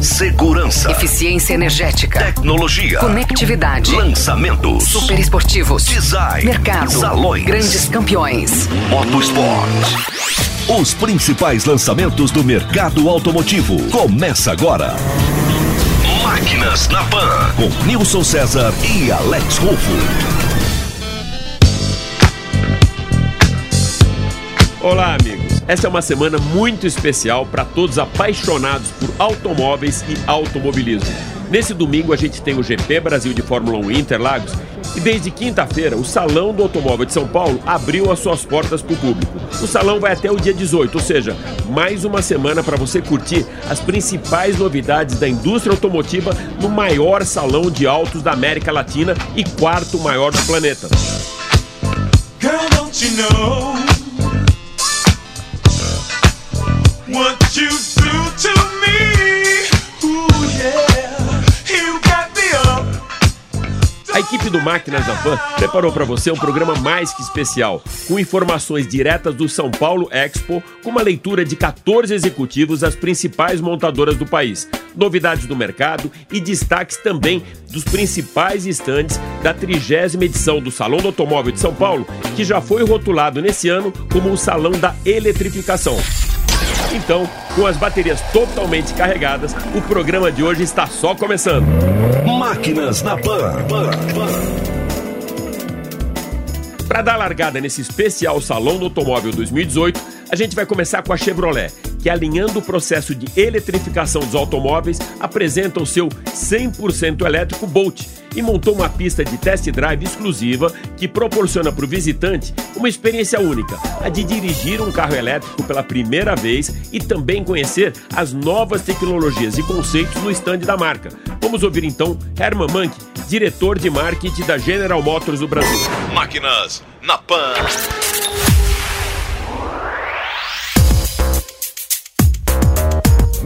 Segurança. Eficiência energética. Tecnologia. Conectividade. Lançamentos. Super esportivos. Design. Mercado. Salões. Grandes campeões. Motosport. Os principais lançamentos do mercado automotivo. Começa agora. Máquinas na Pan. Com Nilson César e Alex Rufo. Olá, amigos. Essa é uma semana muito especial para todos apaixonados por automóveis e automobilismo. Nesse domingo a gente tem o GP Brasil de Fórmula 1 Interlagos e desde quinta-feira o Salão do Automóvel de São Paulo abriu as suas portas para o público. O salão vai até o dia 18, ou seja, mais uma semana para você curtir as principais novidades da indústria automotiva no maior salão de autos da América Latina e quarto maior do planeta. Girl, A equipe do Máquinas da Pan preparou para você um programa mais que especial, com informações diretas do São Paulo Expo, com uma leitura de 14 executivos das principais montadoras do país, novidades do mercado e destaques também dos principais estandes da trigésima edição do Salão do Automóvel de São Paulo, que já foi rotulado nesse ano como o Salão da Eletrificação. Então, com as baterias totalmente carregadas, o programa de hoje está só começando. Máquinas na Pan. Pan, Pan. Para dar largada nesse especial Salão do Automóvel 2018, a gente vai começar com a Chevrolet, que alinhando o processo de eletrificação dos automóveis, apresenta o seu 100% elétrico Bolt e montou uma pista de test drive exclusiva que proporciona para o visitante uma experiência única, a de dirigir um carro elétrico pela primeira vez e também conhecer as novas tecnologias e conceitos no stand da marca. Vamos ouvir então Herman Mank, diretor de marketing da General Motors do Brasil. Máquinas na Pan.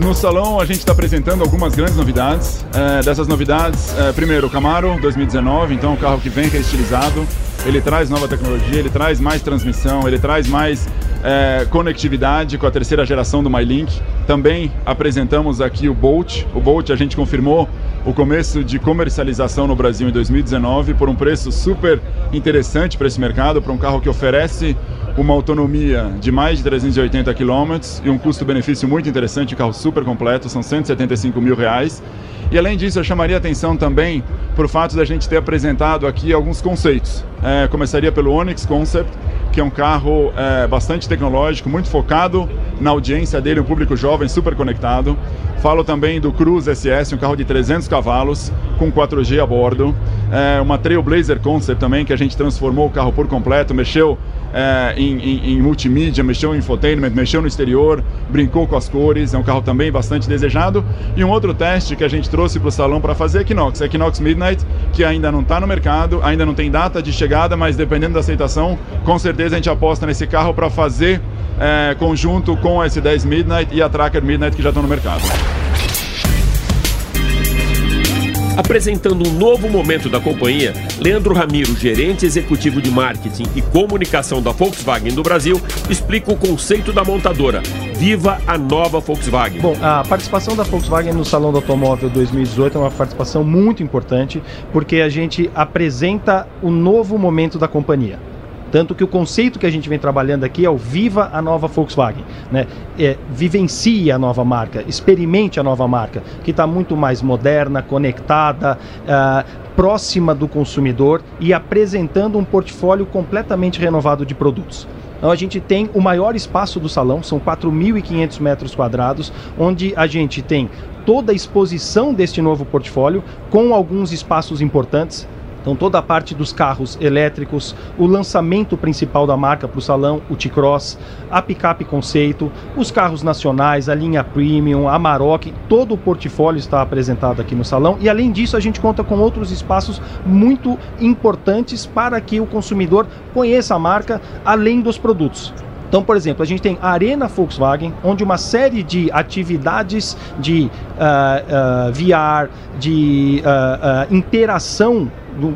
No salão a gente está apresentando algumas grandes novidades. É, dessas novidades, é, primeiro o Camaro 2019, então um carro que vem reestilizado. Ele traz nova tecnologia, ele traz mais transmissão, ele traz mais é, conectividade com a terceira geração do MyLink. Também apresentamos aqui o Bolt. O Bolt a gente confirmou o começo de comercialização no Brasil em 2019 por um preço super interessante para esse mercado, para um carro que oferece uma autonomia de mais de 380 km e um custo-benefício muito interessante, um carro super completo, são 175 mil reais. E além disso, eu chamaria atenção também por fato da gente ter apresentado aqui alguns conceitos. É, começaria pelo Onix Concept, que é um carro é, bastante tecnológico, muito focado na audiência dele, um público jovem, super conectado. Falo também do Cruze SS, um carro de 300 cavalos, com 4G a bordo. É, uma Trailblazer Concept também, que a gente transformou o carro por completo, mexeu é, em, em, em, multimídia, mexeu em infotainment, mexeu no exterior, brincou com as cores, é um carro também bastante desejado. E um outro teste que a gente trouxe para o salão para fazer é Equinox, Equinox Midnight, que ainda não está no mercado, ainda não tem data de chegada, mas dependendo da aceitação, com certeza a gente aposta nesse carro para fazer é, conjunto com a S10 Midnight e a Tracker Midnight que já estão no mercado. Apresentando um novo momento da companhia, Leandro Ramiro, gerente executivo de marketing e comunicação da Volkswagen do Brasil, explica o conceito da montadora. Viva a nova Volkswagen. Bom, a participação da Volkswagen no Salão do Automóvel 2018 é uma participação muito importante, porque a gente apresenta o novo momento da companhia. Tanto que o conceito que a gente vem trabalhando aqui é o Viva a nova Volkswagen. Né? É, vivencie a nova marca, experimente a nova marca, que está muito mais moderna, conectada, uh, próxima do consumidor e apresentando um portfólio completamente renovado de produtos. Então a gente tem o maior espaço do salão, são 4.500 metros quadrados, onde a gente tem toda a exposição deste novo portfólio, com alguns espaços importantes. Então toda a parte dos carros elétricos, o lançamento principal da marca para o salão, o T-Cross, a picape conceito, os carros nacionais, a linha Premium, a Maroc, todo o portfólio está apresentado aqui no salão e além disso a gente conta com outros espaços muito importantes para que o consumidor conheça a marca além dos produtos. Então, por exemplo, a gente tem a Arena Volkswagen, onde uma série de atividades de uh, uh, VR, de uh, interação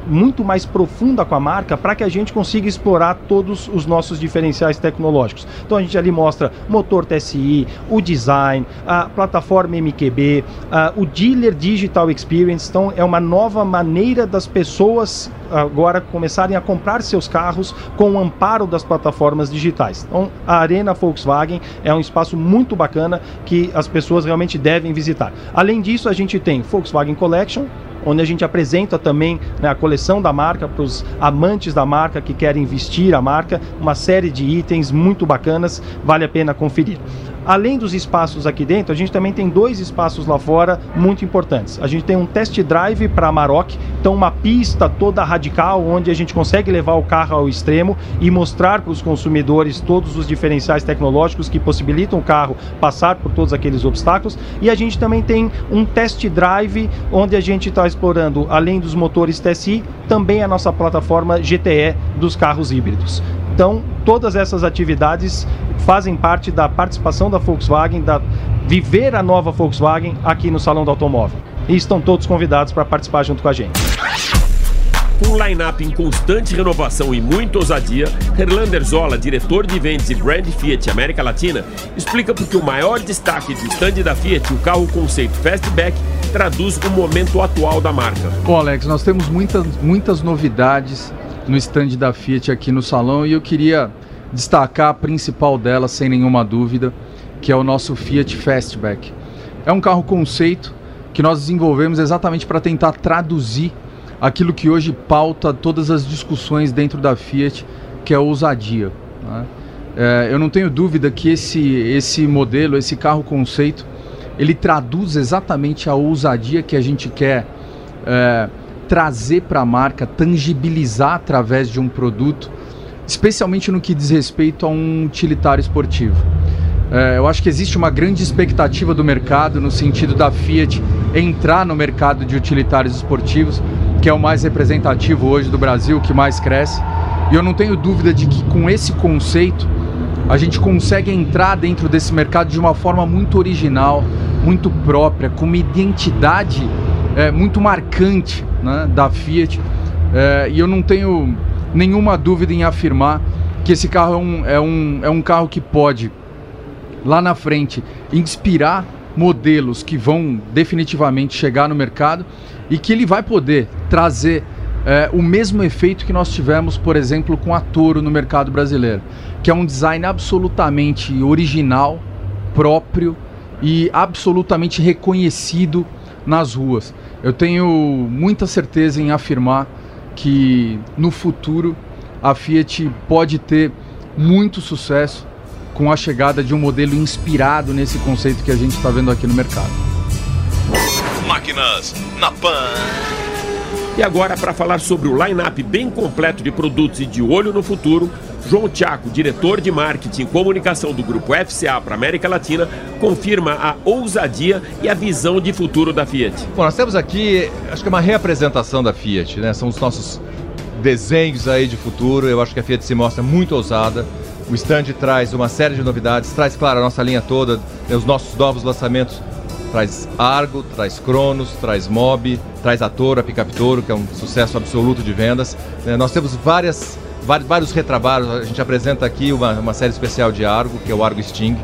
muito mais profunda com a marca para que a gente consiga explorar todos os nossos diferenciais tecnológicos. Então a gente ali mostra motor TSI, o design, a plataforma MQB, a, o dealer digital experience. Então é uma nova maneira das pessoas agora começarem a comprar seus carros com o amparo das plataformas digitais. Então a Arena Volkswagen é um espaço muito bacana que as pessoas realmente devem visitar. Além disso, a gente tem Volkswagen Collection, onde a gente apresenta também né, a coleção da marca para os amantes da marca que querem vestir a marca, uma série de itens muito bacanas, vale a pena conferir. Além dos espaços aqui dentro, a gente também tem dois espaços lá fora muito importantes. A gente tem um test drive para Amarok, então uma pista toda radical onde a gente consegue levar o carro ao extremo e mostrar para os consumidores todos os diferenciais tecnológicos que possibilitam o carro passar por todos aqueles obstáculos. E a gente também tem um test drive onde a gente está explorando, além dos motores TSI, também a nossa plataforma GTE dos carros híbridos. Então, todas essas atividades fazem parte da participação da Volkswagen, da viver a nova Volkswagen aqui no Salão do Automóvel. E estão todos convidados para participar junto com a gente. Com um line-up em constante renovação e muita ousadia, Herlander Zola, diretor de vendas e brand Fiat América Latina, explica porque o maior destaque do stand da Fiat, o carro conceito Fastback, traduz o momento atual da marca. Bom, Alex, nós temos muitas, muitas novidades no stand da Fiat aqui no salão e eu queria destacar a principal delas, sem nenhuma dúvida, que é o nosso Fiat Fastback. É um carro conceito que nós desenvolvemos exatamente para tentar traduzir aquilo que hoje pauta todas as discussões dentro da Fiat, que é a ousadia. Né? É, eu não tenho dúvida que esse, esse modelo, esse carro conceito, ele traduz exatamente a ousadia que a gente quer é, trazer para a marca, tangibilizar através de um produto, especialmente no que diz respeito a um utilitário esportivo. É, eu acho que existe uma grande expectativa do mercado no sentido da Fiat entrar no mercado de utilitários esportivos, que é o mais representativo hoje do Brasil, que mais cresce. E eu não tenho dúvida de que com esse conceito a gente consegue entrar dentro desse mercado de uma forma muito original, muito própria, com uma identidade é, muito marcante né, da Fiat. É, e eu não tenho nenhuma dúvida em afirmar que esse carro é um, é um, é um carro que pode, lá na frente, inspirar modelos que vão definitivamente chegar no mercado e que ele vai poder trazer é, o mesmo efeito que nós tivemos, por exemplo, com a Toro no mercado brasileiro, que é um design absolutamente original, próprio e absolutamente reconhecido nas ruas. Eu tenho muita certeza em afirmar que no futuro a Fiat pode ter muito sucesso com a chegada de um modelo inspirado nesse conceito que a gente está vendo aqui no mercado. Máquinas na Pan. E agora, para falar sobre o line-up bem completo de produtos e de olho no futuro, João Tiago, diretor de marketing e comunicação do grupo FCA para América Latina, confirma a ousadia e a visão de futuro da Fiat. Bom, nós temos aqui, acho que é uma reapresentação da Fiat, né? São os nossos desenhos aí de futuro. Eu acho que a Fiat se mostra muito ousada. O stand traz uma série de novidades, traz, claro, a nossa linha toda, né? os nossos novos lançamentos traz Argo, traz Cronos, traz Mob, traz a Toro, a Picap Toro, que é um sucesso absoluto de vendas. É, nós temos várias, vários, vários retrabalhos, a gente apresenta aqui uma, uma série especial de Argo, que é o Argo Sting.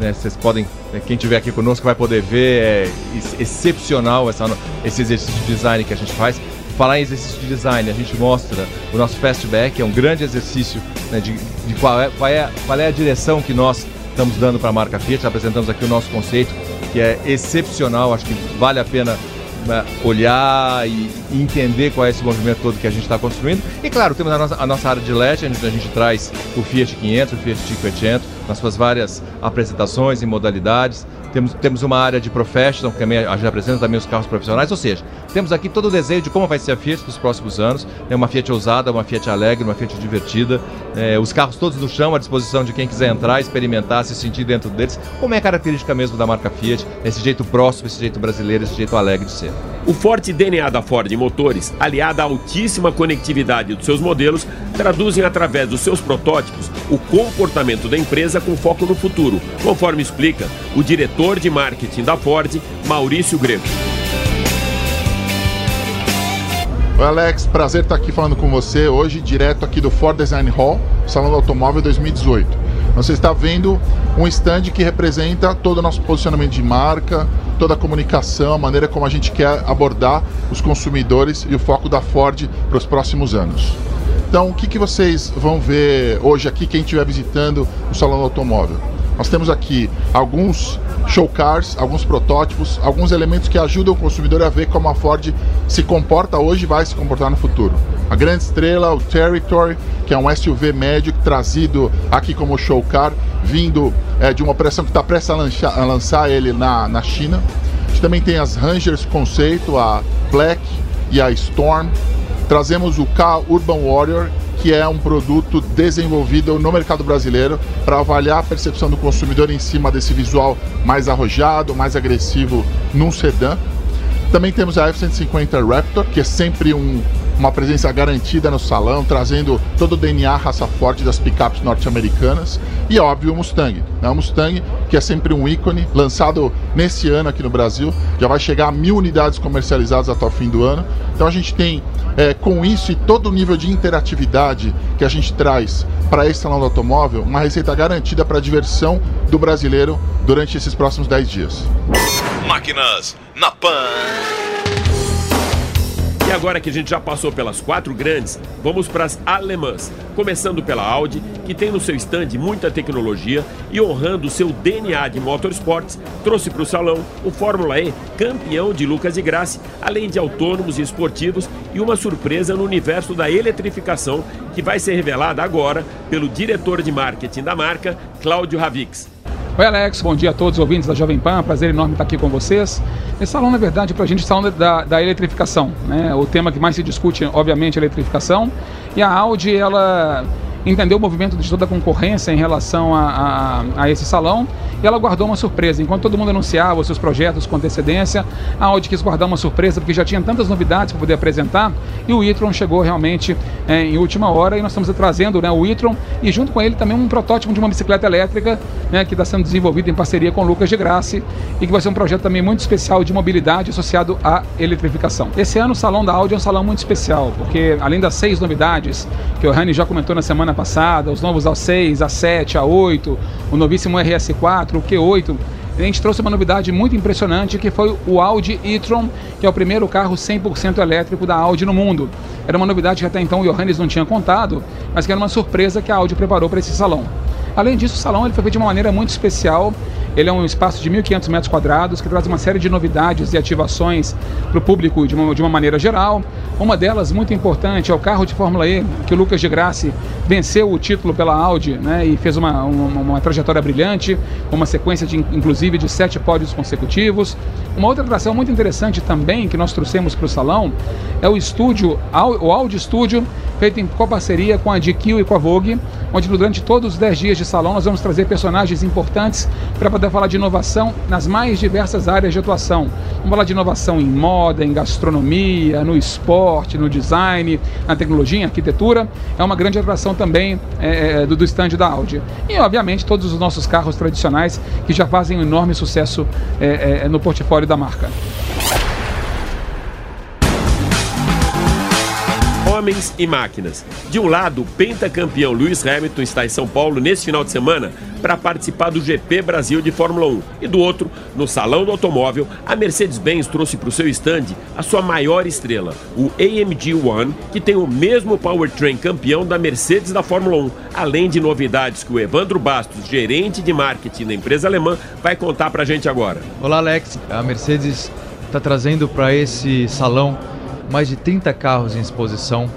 Né, vocês podem, né, quem estiver aqui conosco vai poder ver, é excepcional essa, esse exercício de design que a gente faz. Falar em exercício de design, a gente mostra o nosso Fastback, é um grande exercício né, de, de qual, é, qual, é, qual é a direção que nós estamos dando para a marca Fiat. Apresentamos aqui o nosso conceito, que é excepcional, acho que vale a pena olhar e, entender qual é esse movimento todo que a gente está construindo. E claro, temos a nossa, a nossa área de a gente, a gente traz o Fiat 500, o Fiat 500, nas suas várias apresentações e modalidades. Temos, temos uma área de professional, que também, a gente apresenta também os carros profissionais, ou seja, temos aqui todo o desenho de como vai ser a Fiat nos próximos anos. É uma Fiat ousada, uma Fiat alegre, uma Fiat divertida. É, os carros todos no chão, à disposição de quem quiser entrar, experimentar, se sentir dentro deles. Como é característica mesmo da marca Fiat, esse jeito próximo, esse jeito brasileiro, esse jeito alegre de ser. O forte DNA da Ford Motores, aliado à altíssima conectividade dos seus modelos, traduzem através dos seus protótipos o comportamento da empresa com foco no futuro, conforme explica o diretor de marketing da Ford, Maurício Greco. Oi, Alex, prazer estar aqui falando com você hoje, direto aqui do Ford Design Hall, Salão do Automóvel 2018. Você está vendo um stand que representa todo o nosso posicionamento de marca, toda a comunicação, a maneira como a gente quer abordar os consumidores e o foco da Ford para os próximos anos. Então, o que, que vocês vão ver hoje aqui, quem estiver visitando o Salão do Automóvel? Nós temos aqui alguns show cars, alguns protótipos, alguns elementos que ajudam o consumidor a ver como a Ford se comporta hoje e vai se comportar no futuro. A grande estrela, o Territory, que é um SUV médio trazido aqui como show car, vindo é, de uma operação que está prestes a lançar, a lançar ele na, na China. A gente também tem as Rangers conceito, a Black e a Storm. Trazemos o K Urban Warrior, que é um produto desenvolvido no mercado brasileiro para avaliar a percepção do consumidor em cima desse visual mais arrojado, mais agressivo num sedã. Também temos a F-150 Raptor, que é sempre um, uma presença garantida no salão, trazendo todo o DNA raça forte das picapes norte-americanas. E óbvio o Mustang. Né? O Mustang, que é sempre um ícone, lançado nesse ano aqui no Brasil, já vai chegar a mil unidades comercializadas até o fim do ano. Então a gente tem é, com isso e todo o nível de interatividade que a gente traz para esse salão do automóvel, uma receita garantida para a diversão do brasileiro durante esses próximos 10 dias. Máquinas na Pan. E agora que a gente já passou pelas quatro grandes, vamos para as alemãs. Começando pela Audi, que tem no seu stand muita tecnologia e honrando o seu DNA de motorsports, trouxe para o salão o Fórmula E, campeão de Lucas e Grassi, além de autônomos e esportivos e uma surpresa no universo da eletrificação que vai ser revelada agora pelo diretor de marketing da marca, Cláudio Ravix. Oi, Alex, bom dia a todos os ouvintes da Jovem Pan, prazer enorme estar aqui com vocês. Esse salão, na verdade, para a gente é salão da, da eletrificação, né? O tema que mais se discute, obviamente, é a eletrificação. E a Audi, ela entendeu o movimento de toda a concorrência em relação a, a, a, esse salão e ela guardou uma surpresa. Enquanto todo mundo anunciava os seus projetos com antecedência, a Audi quis guardar uma surpresa porque já tinha tantas novidades para poder apresentar e o e-tron chegou realmente é, em última hora e nós estamos trazendo né, o e-tron e junto com ele também um protótipo de uma bicicleta elétrica né, que está sendo desenvolvido em parceria com o Lucas de Grassi e que vai ser um projeto também muito especial de mobilidade associado à eletrificação. Esse ano o Salão da Audi é um salão muito especial porque além das seis novidades que o Rani já comentou na semana passada, os novos A6, A7, A8, o novíssimo RS4, o Q8. A gente trouxe uma novidade muito impressionante que foi o Audi e-tron, que é o primeiro carro 100% elétrico da Audi no mundo. Era uma novidade que até então o Johannes não tinha contado, mas que era uma surpresa que a Audi preparou para esse salão. Além disso, o salão ele foi feito de uma maneira muito especial. Ele é um espaço de 1.500 metros quadrados que traz uma série de novidades e ativações para o público de uma, de uma maneira geral. Uma delas, muito importante, é o carro de Fórmula E, que o Lucas de Grassi venceu o título pela Audi né, e fez uma, uma, uma trajetória brilhante, uma sequência, de, inclusive, de sete pódios consecutivos. Uma outra atração muito interessante também que nós trouxemos para o salão é o estúdio, o Audi Studio, feito em coparceria com a GQ e com a Vogue, onde durante todos os 10 dias de salão nós vamos trazer personagens importantes para poder falar de inovação nas mais diversas áreas de atuação. Vamos falar de inovação em moda, em gastronomia, no esporte, no design, na tecnologia, em arquitetura. É uma grande atração também é, do, do stand da Audi. E, obviamente, todos os nossos carros tradicionais que já fazem um enorme sucesso é, é, no portfólio da marca. Homens e máquinas. De um lado, o pentacampeão Lewis Hamilton está em São Paulo nesse final de semana para participar do GP Brasil de Fórmula 1. E do outro, no Salão do Automóvel, a Mercedes-Benz trouxe para o seu stand a sua maior estrela, o AMG One, que tem o mesmo powertrain campeão da Mercedes da Fórmula 1, além de novidades que o Evandro Bastos, gerente de marketing da empresa alemã, vai contar para a gente agora. Olá, Alex. A Mercedes está trazendo para esse salão mais de 30 carros em exposição.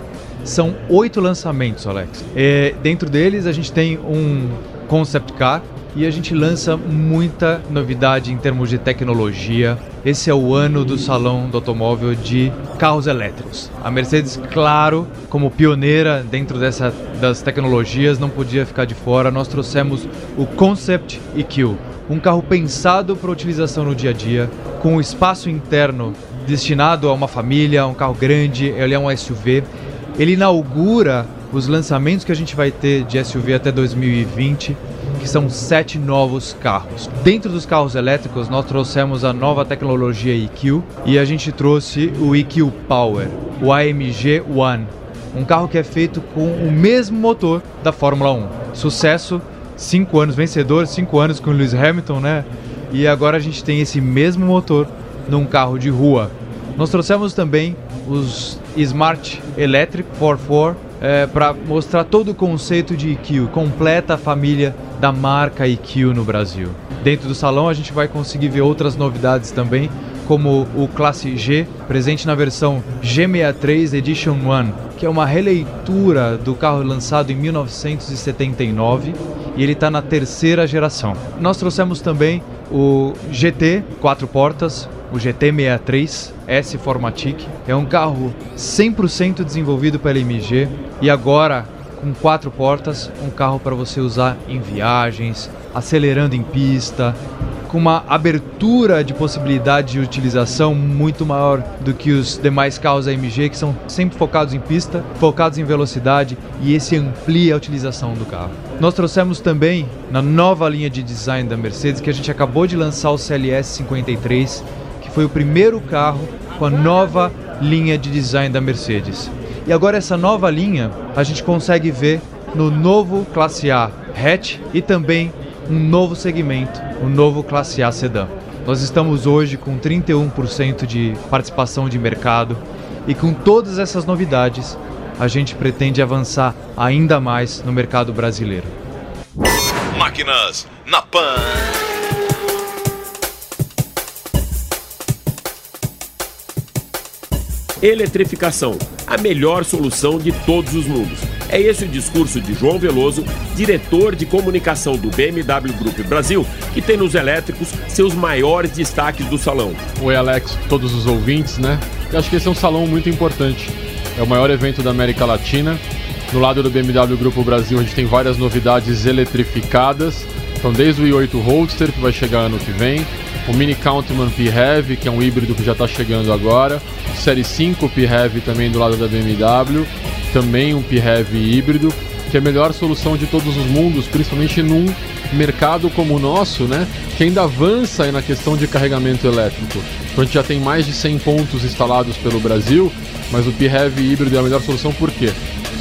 São oito lançamentos, Alex. É, dentro deles a gente tem um concept car e a gente lança muita novidade em termos de tecnologia. Esse é o ano do salão do automóvel de carros elétricos. A Mercedes, claro, como pioneira dentro dessa, das tecnologias, não podia ficar de fora. Nós trouxemos o Concept EQ, um carro pensado para utilização no dia a dia, com espaço interno destinado a uma família, um carro grande, ele é um SUV. Ele inaugura os lançamentos que a gente vai ter de SUV até 2020. que são sete novos carros. Dentro dos carros elétricos, nós trouxemos a nova tecnologia EQ e a gente trouxe o EQ Power, o AMG One, um carro que é feito com o mesmo motor da Fórmula 1. Sucesso, cinco anos vencedor, cinco anos com o Lewis Hamilton, né? E agora a gente tem esse mesmo motor num carro de rua. Nós trouxemos também os Smart Electric 44 é, para mostrar todo o conceito de EQ, completa a família da marca EQ no Brasil. Dentro do salão a gente vai conseguir ver outras novidades também, como o Classe G, presente na versão G63 Edition One, que é uma releitura do carro lançado em 1979 e ele está na terceira geração. Nós trouxemos também o GT quatro portas, o GT63 S Formatic. É um carro 100% desenvolvido pela MG e agora com quatro portas, um carro para você usar em viagens, acelerando em pista, com uma abertura de possibilidade de utilização muito maior do que os demais carros AMG, que são sempre focados em pista, focados em velocidade, e esse amplia a utilização do carro. Nós trouxemos também na nova linha de design da Mercedes, que a gente acabou de lançar o CLS 53, que foi o primeiro carro com a nova linha de design da Mercedes. E agora essa nova linha a gente consegue ver no novo Classe A hatch e também um novo segmento, o novo Classe A Sedan. Nós estamos hoje com 31% de participação de mercado e com todas essas novidades, a gente pretende avançar ainda mais no mercado brasileiro. Máquinas na Pan. Eletrificação, a melhor solução de todos os mundos. É esse o discurso de João Veloso, diretor de comunicação do BMW Group Brasil, que tem nos elétricos seus maiores destaques do salão. Oi, Alex, todos os ouvintes, né? Eu acho que esse é um salão muito importante. É o maior evento da América Latina. No lado do BMW Grupo Brasil, a gente tem várias novidades eletrificadas. Então, desde o i8 Roadster, que vai chegar ano que vem, o Mini Countryman PHEV, que é um híbrido que já está chegando agora, Série 5 PHEV também do lado da BMW, também um PHEV híbrido, que é a melhor solução de todos os mundos, principalmente num mercado como o nosso, né, que ainda avança na questão de carregamento elétrico. Então a gente já tem mais de 100 pontos instalados pelo Brasil, mas o PHEV híbrido é a melhor solução por quê?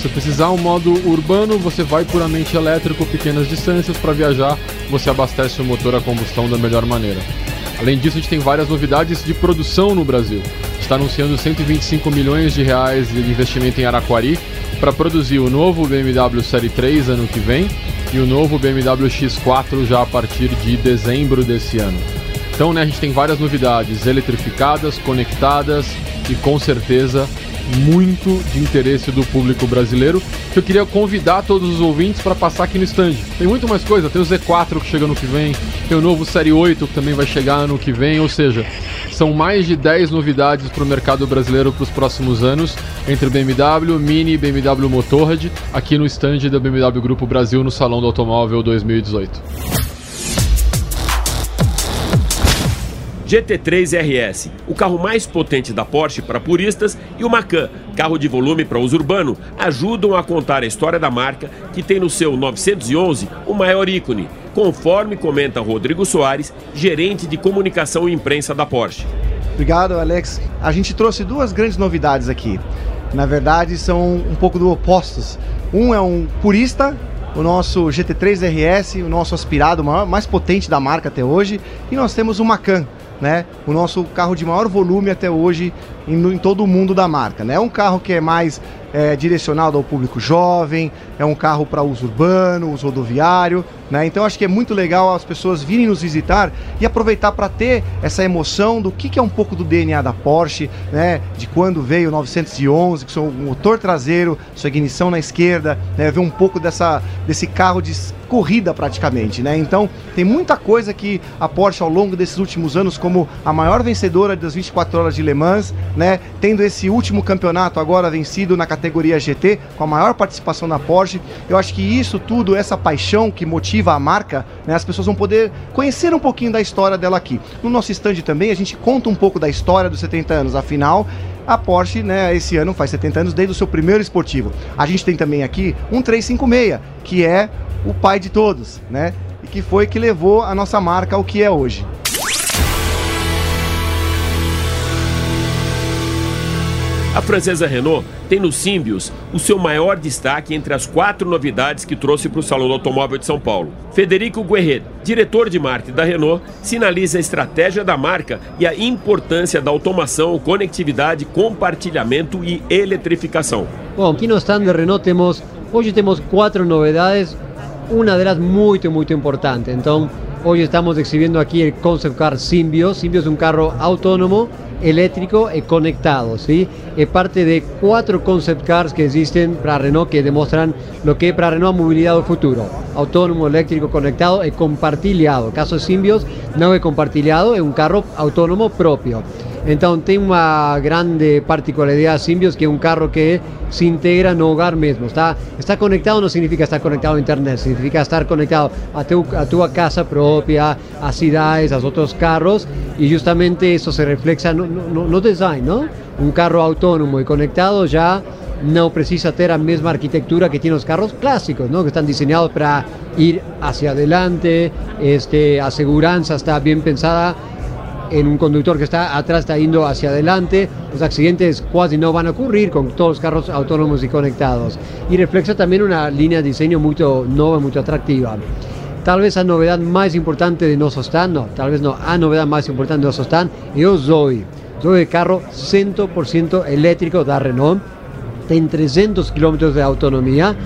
Se precisar um modo urbano, você vai puramente elétrico, pequenas distâncias, para viajar, você abastece o motor a combustão da melhor maneira. Além disso, a gente tem várias novidades de produção no Brasil. Está anunciando 125 milhões de reais de investimento em Araquari para produzir o novo BMW Série 3 ano que vem e o novo BMW X4 já a partir de dezembro desse ano. Então, né, a gente tem várias novidades eletrificadas, conectadas e com certeza muito de interesse do público brasileiro. Que eu queria convidar todos os ouvintes para passar aqui no stand. Tem muito mais coisa, tem o Z4 que chega no que vem, tem o novo Série 8 que também vai chegar ano que vem, ou seja, são mais de 10 novidades para o mercado brasileiro para os próximos anos, entre BMW, Mini e BMW Motorrad, aqui no stand da BMW Grupo Brasil no Salão do Automóvel 2018. GT3 RS, o carro mais potente da Porsche para puristas, e o Macan, carro de volume para uso urbano, ajudam a contar a história da marca, que tem no seu 911 o maior ícone, conforme comenta Rodrigo Soares, gerente de comunicação e imprensa da Porsche. Obrigado, Alex. A gente trouxe duas grandes novidades aqui. Na verdade, são um pouco do opostos. Um é um purista o nosso GT3 RS, o nosso aspirado, maior, mais potente da marca até hoje, e nós temos o Macan, né? O nosso carro de maior volume até hoje em, em todo o mundo da marca, né? É um carro que é mais é, direcionado ao público jovem, é um carro para uso urbano, uso rodoviário, né? Então acho que é muito legal as pessoas virem nos visitar e aproveitar para ter essa emoção do que, que é um pouco do DNA da Porsche, né? De quando veio o 911, que são o motor traseiro, sua ignição na esquerda, né? Ver um pouco dessa, desse carro de corrida praticamente, né? Então tem muita coisa que a Porsche ao longo desses últimos anos, como a maior vencedora das 24 horas de Le Mans, né? Tendo esse último campeonato agora vencido na categoria GT, com a maior participação da Porsche. Eu acho que isso tudo, essa paixão que motiva a marca, né? As pessoas vão poder conhecer um pouquinho da história dela aqui. No nosso stand também a gente conta um pouco da história dos 70 anos, afinal a Porsche, né, esse ano faz 70 anos desde o seu primeiro esportivo. A gente tem também aqui um 356, que é o pai de todos, né? e que foi que levou a nossa marca ao que é hoje. A francesa Renault tem no Symbios o seu maior destaque entre as quatro novidades que trouxe para o Salão do Automóvel de São Paulo. Federico Guerreiro, diretor de marketing da Renault, sinaliza a estratégia da marca e a importância da automação, conectividade, compartilhamento e eletrificação. Bom, aqui no stand de Renault temos, hoje temos quatro novidades, uma delas muito, muito importante. Então, hoje estamos exhibindo aqui o Concept Car Symbios. Symbios é um carro autônomo eléctrico y conectado, ¿sí? Es parte de cuatro concept cars que existen para Renault que demuestran lo que es para Renault movilidad del futuro. Autónomo, eléctrico, conectado y compartilhado. caso de Symbios no es compartilhado, es un carro autónomo propio. Entonces tiene una grande particularidad Symbios que es un carro que se integra no hogar mismo. Está, está conectado no significa estar conectado a internet, significa estar conectado a tu, a tu casa propia, a ciudades, a otros carros y justamente eso se refleja no, no, no design, ¿no? Un carro autónomo y conectado ya no precisa tener la misma arquitectura que tienen los carros clásicos, ¿no? que están diseñados para ir hacia adelante, este, aseguranza está bien pensada en un conductor que está atrás está yendo hacia adelante, los accidentes casi no van a ocurrir con todos los carros autónomos y conectados. Y refleja también una línea de diseño muy nueva, muy atractiva. Tal vez la novedad más importante de stand, no, tal vez no, la novedad más importante de nuestro stand, es dove carro 100% elettrico da Renault, tem 300 km de autonomia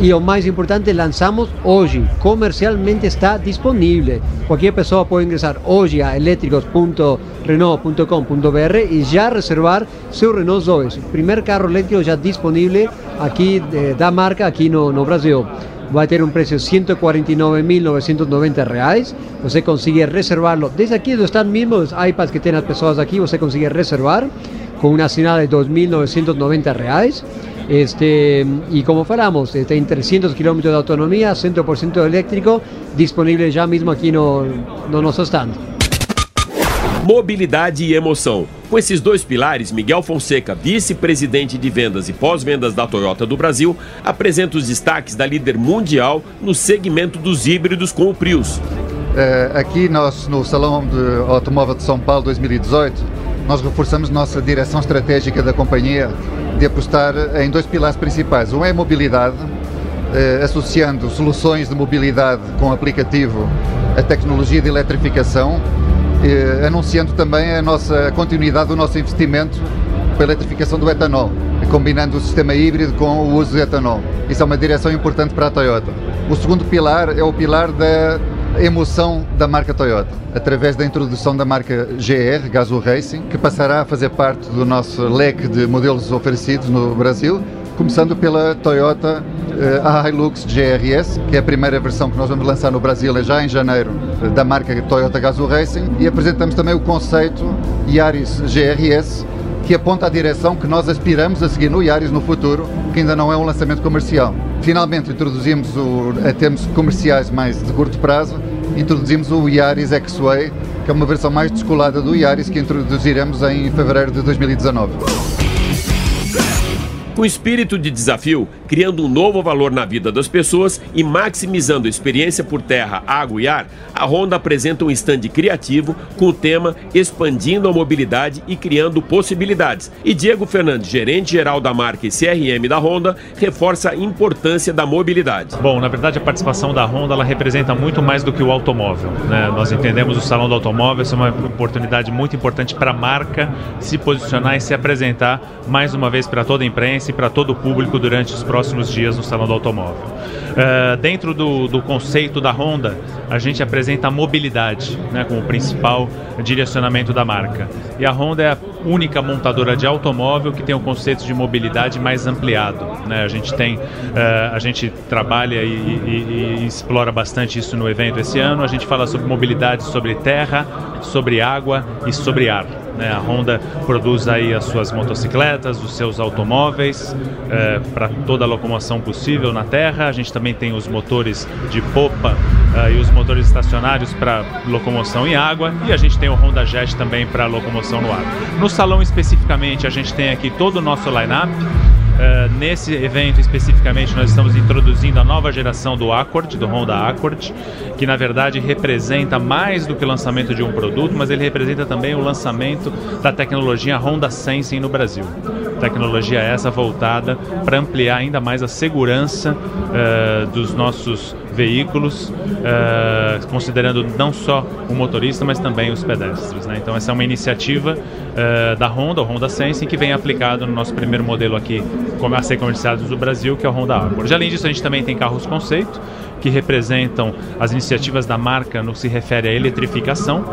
e o mais importante, lançamos hoje, comercialmente está disponível. Qualquer pessoa pode ingressar hoje a elétricos.renault.com.br e já reservar seu Renault Zoe, primeiro carro elétrico já disponível aqui eh, da marca aqui no, no Brasil. Va a tener un precio de 149.990 reais. Usted consigue reservarlo desde aquí donde están mismos los iPads que tienen las personas aquí. Usted consigue reservar con una asignación de 2.990 reais. Este, y como falamos, este, en 300 kilómetros de autonomía, 100% eléctrico, disponible já mesmo aqui no, no nosso stand. Mobilidade e emoção. Com esses dois pilares, Miguel Fonseca, vice-presidente de vendas e pós-vendas da Toyota do Brasil, apresenta os destaques da líder mundial no segmento dos híbridos com o Prius. Uh, aqui nós, no Salão de Automóvel de São Paulo 2018, nós reforçamos nossa direção estratégica da companhia de apostar em dois pilares principais. Um é a mobilidade, eh, associando soluções de mobilidade com aplicativo a tecnologia de eletrificação, eh, anunciando também a nossa a continuidade do nosso investimento para a eletrificação do etanol, combinando o sistema híbrido com o uso de etanol. Isso é uma direção importante para a Toyota. O segundo pilar é o pilar da emoção da marca Toyota, através da introdução da marca GR, Gazoo Racing, que passará a fazer parte do nosso leque de modelos oferecidos no Brasil, começando pela Toyota uh, Hilux GRS, que é a primeira versão que nós vamos lançar no Brasil é já em janeiro, da marca Toyota Gazoo Racing, e apresentamos também o conceito Yaris GRS, que aponta a direção que nós aspiramos a seguir no Yaris no futuro, que ainda não é um lançamento comercial. Finalmente introduzimos, o, a termos comerciais mais de curto prazo, introduzimos o Yaris X-Way, que é uma versão mais descolada do Yaris que introduziremos em fevereiro de 2019. Com espírito de desafio, criando um novo valor na vida das pessoas e maximizando a experiência por terra, água e ar, a Honda apresenta um stand criativo com o tema Expandindo a Mobilidade e Criando Possibilidades. E Diego Fernandes, gerente geral da marca e CRM da Honda, reforça a importância da mobilidade. Bom, na verdade a participação da Honda ela representa muito mais do que o automóvel. Né? Nós entendemos o Salão do Automóvel ser uma oportunidade muito importante para a marca se posicionar e se apresentar mais uma vez para toda a imprensa e para todo o público durante os próximos dias no Salão do Automóvel. Uh, dentro do, do, conceito da Honda, a gente apresenta a mobilidade né, como principal direcionamento da marca. E a Honda é a única montadora de automóvel que tem o conceito de mobilidade mais ampliado. Né? A gente tem, uh, a gente trabalha e, e, e explora bastante isso no evento esse ano. A gente fala sobre mobilidade sobre terra, sobre água e sobre ar. Né? A Honda produz aí as suas motocicletas, os seus automóveis é, para toda a locomoção possível na terra. A gente também tem os motores de popa é, e os motores estacionários para locomoção em água e a gente tem o Honda Jet também para locomoção no ar. No salão especificamente a gente tem aqui todo o nosso line-up Uh, nesse evento especificamente, nós estamos introduzindo a nova geração do Accord, do Honda Accord, que na verdade representa mais do que o lançamento de um produto, mas ele representa também o lançamento da tecnologia Honda Sensing no Brasil. Tecnologia essa voltada para ampliar ainda mais a segurança uh, dos nossos veículos, uh, considerando não só o motorista, mas também os pedestres. Né? Então, essa é uma iniciativa uh, da Honda, o Honda Sensing, que vem aplicado no nosso primeiro modelo aqui a ser comercializado no Brasil, que é o Honda Accord. Além disso, a gente também tem carros conceito, que representam as iniciativas da marca no que se refere à eletrificação.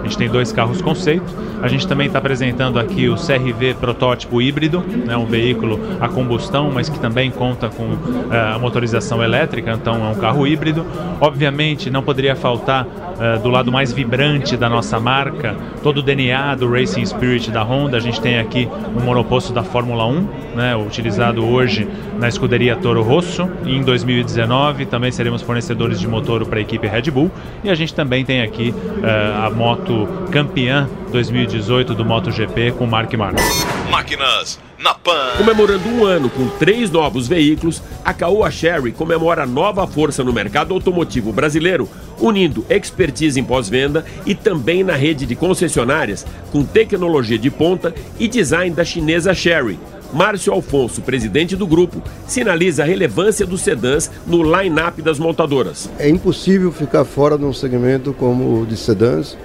A gente tem dois carros conceito. A gente também está apresentando aqui o CRV protótipo híbrido, né, um veículo a combustão, mas que também conta com uh, motorização elétrica, então é um carro híbrido. Obviamente, não poderia faltar uh, do lado mais vibrante da nossa marca, todo o DNA do Racing Spirit da Honda. A gente tem aqui um monoposto da Fórmula 1, né, utilizado hoje na escuderia Toro Rosso. E em 2019 também seremos fornecedores de motor para a equipe Red Bull. E a gente também tem aqui uh, a moto campeã 2018 do MotoGP com Mark Marques. Máquinas na Pan. Comemorando um ano com três novos veículos, a Caoa Sherry comemora nova força no mercado automotivo brasileiro, unindo expertise em pós-venda e também na rede de concessionárias com tecnologia de ponta e design da chinesa Sherry. Márcio Alfonso, presidente do grupo, sinaliza a relevância dos sedãs no line-up das montadoras. É impossível ficar fora de um segmento como o de sedãs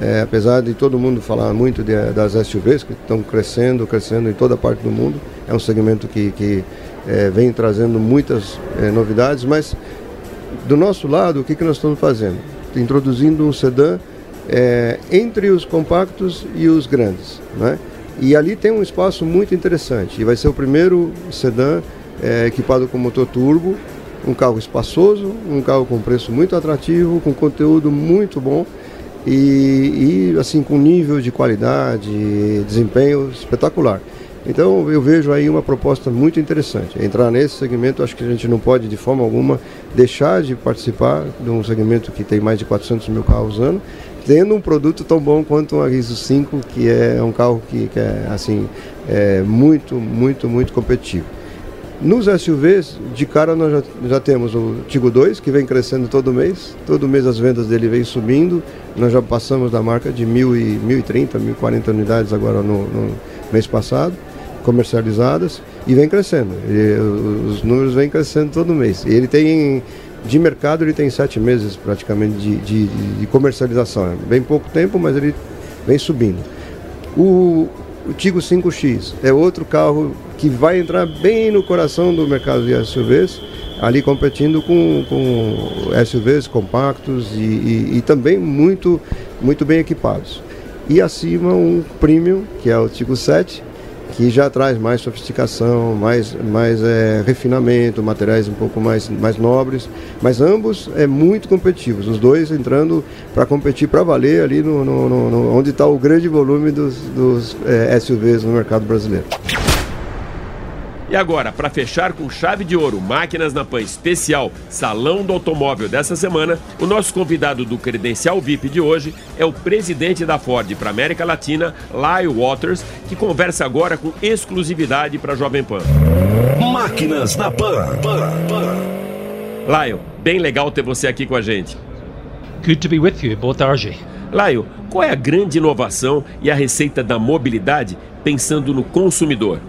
é, apesar de todo mundo falar muito de, das SUVs, que estão crescendo, crescendo em toda parte do mundo, é um segmento que, que é, vem trazendo muitas é, novidades, mas do nosso lado, o que, que nós estamos fazendo? Introduzindo um sedã é, entre os compactos e os grandes. Né? E ali tem um espaço muito interessante, e vai ser o primeiro sedã é, equipado com motor turbo, um carro espaçoso, um carro com preço muito atrativo, com conteúdo muito bom e, e assim com nível de qualidade, desempenho espetacular. Então eu vejo aí uma proposta muito interessante. Entrar nesse segmento, acho que a gente não pode de forma alguma deixar de participar de um segmento que tem mais de 400 mil carros ano, tendo um produto tão bom quanto um Riso 5, que é um carro que, que é assim é muito, muito, muito competitivo. Nos SUVs, de cara nós já, já temos o Tigo 2, que vem crescendo todo mês. Todo mês as vendas dele vêm subindo. Nós já passamos da marca de 1.030, 1.040 unidades agora no, no, mês passado, comercializadas, e vem crescendo. E os números vêm crescendo todo mês. E ele tem, de mercado, ele tem sete meses praticamente de, de, de comercialização. É bem pouco tempo, mas ele vem subindo. O, o Tigo 5X é outro carro que vai entrar bem no coração do mercado de SUVs, ali competindo com, com SUVs compactos e, e, e também muito, muito bem equipados. E acima um Premium, que é o Tigo 7, que já traz mais sofisticação, mais, mais é, refinamento, materiais um pouco mais, mais nobres, mas ambos é muito competitivos, os dois entrando para competir para valer ali no, no, no, onde está o grande volume dos, dos é, SUVs no mercado brasileiro. E agora, para fechar com chave de ouro, Máquinas na Pan especial Salão do Automóvel dessa semana, o nosso convidado do Credencial VIP de hoje é o presidente da Ford para América Latina, Lyle Waters, que conversa agora com exclusividade para Jovem Pan. Máquinas na Pan. Pan, Pan. Lyle, bem legal ter você aqui com a gente. Good to be with you, boa tarde. Lyle, qual é a grande inovação e a receita da mobilidade pensando no consumidor?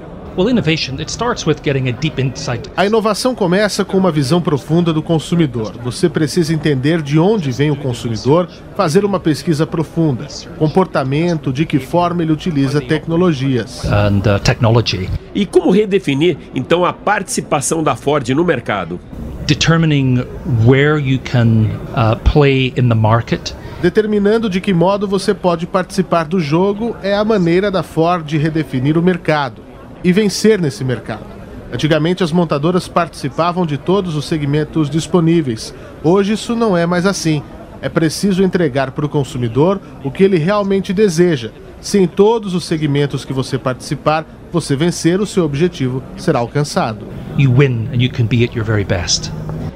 A inovação começa com uma visão profunda do consumidor. Você precisa entender de onde vem o consumidor, fazer uma pesquisa profunda, comportamento, de que forma ele utiliza tecnologias. And, uh, technology. E como redefinir então a participação da Ford no mercado? Determining where you can uh, play in the market determinando de que modo você pode participar do jogo é a maneira da Ford redefinir o mercado e vencer nesse mercado. Antigamente, as montadoras participavam de todos os segmentos disponíveis. Hoje, isso não é mais assim. É preciso entregar para o consumidor o que ele realmente deseja. Se em todos os segmentos que você participar, você vencer, o seu objetivo será alcançado. You win and you can be at your very best.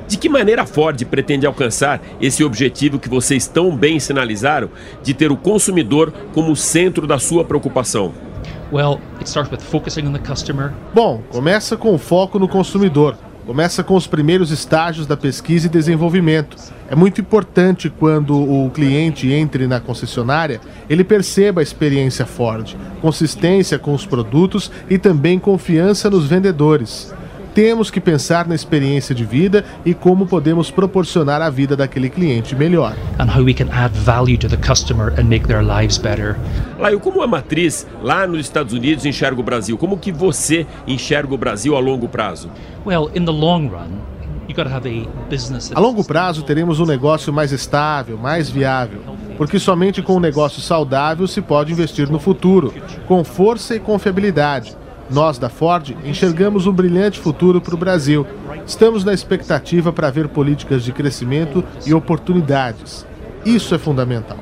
De que maneira a Ford pretende alcançar esse objetivo que vocês tão bem sinalizaram de ter o consumidor como centro da sua preocupação? Well, it starts with focusing on the customer. Bom, começa com o foco no consumidor. Começa com os primeiros estágios da pesquisa e desenvolvimento. É muito importante quando o cliente entre na concessionária, ele perceba a experiência Ford, consistência com os produtos e também confiança nos vendedores. Temos que pensar na experiência de vida e como podemos proporcionar a vida daquele cliente melhor. and how we can add value to the customer and make their lives better. Laio, como a matriz lá nos Estados Unidos enxerga o Brasil? Como que você enxerga o Brasil a longo prazo? Well, in the long run, you got to have a business A longo prazo teremos um negócio mais estável, mais viável, porque somente com um negócio saudável se pode investir no futuro, com força e confiabilidade. Nós da Ford enxergamos um brilhante futuro para o Brasil. Estamos na expectativa para ver políticas de crescimento e oportunidades. Isso é fundamental.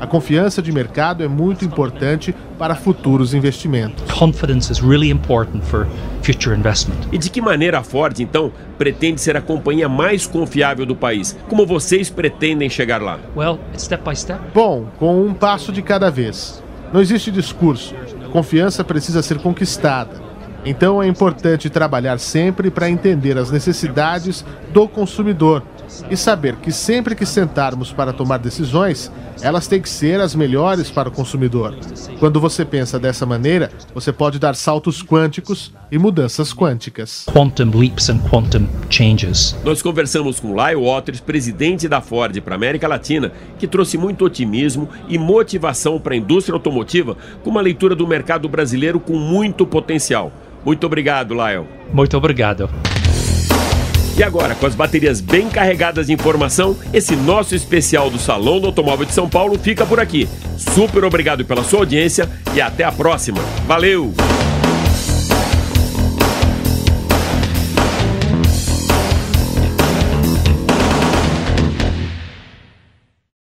A confiança de mercado é muito importante para futuros investimentos. confidence is really important for future investment. E de que maneira a Ford, então, pretende ser a companhia mais confiável do país? Como vocês pretendem chegar lá? Well, it's step by step. Bom, com um passo de cada vez. Não existe discurso. Confiança precisa ser conquistada. Então é importante trabalhar sempre para entender as necessidades do consumidor e saber que sempre que sentarmos para tomar decisões, elas têm que ser as melhores para o consumidor. Quando você pensa dessa maneira, você pode dar saltos quânticos e mudanças quânticas. Quantum leaps and quantum changes. Nós conversamos com Lyle Waters, presidente da Ford para a América Latina, que trouxe muito otimismo e motivação para a indústria automotiva, com uma leitura do mercado brasileiro com muito potencial. Muito obrigado, Lyle. Muito obrigado. E agora, com as baterias bem carregadas de informação, esse nosso especial do Salão do Automóvel de São Paulo fica por aqui. Super obrigado pela sua audiência e até a próxima. Valeu!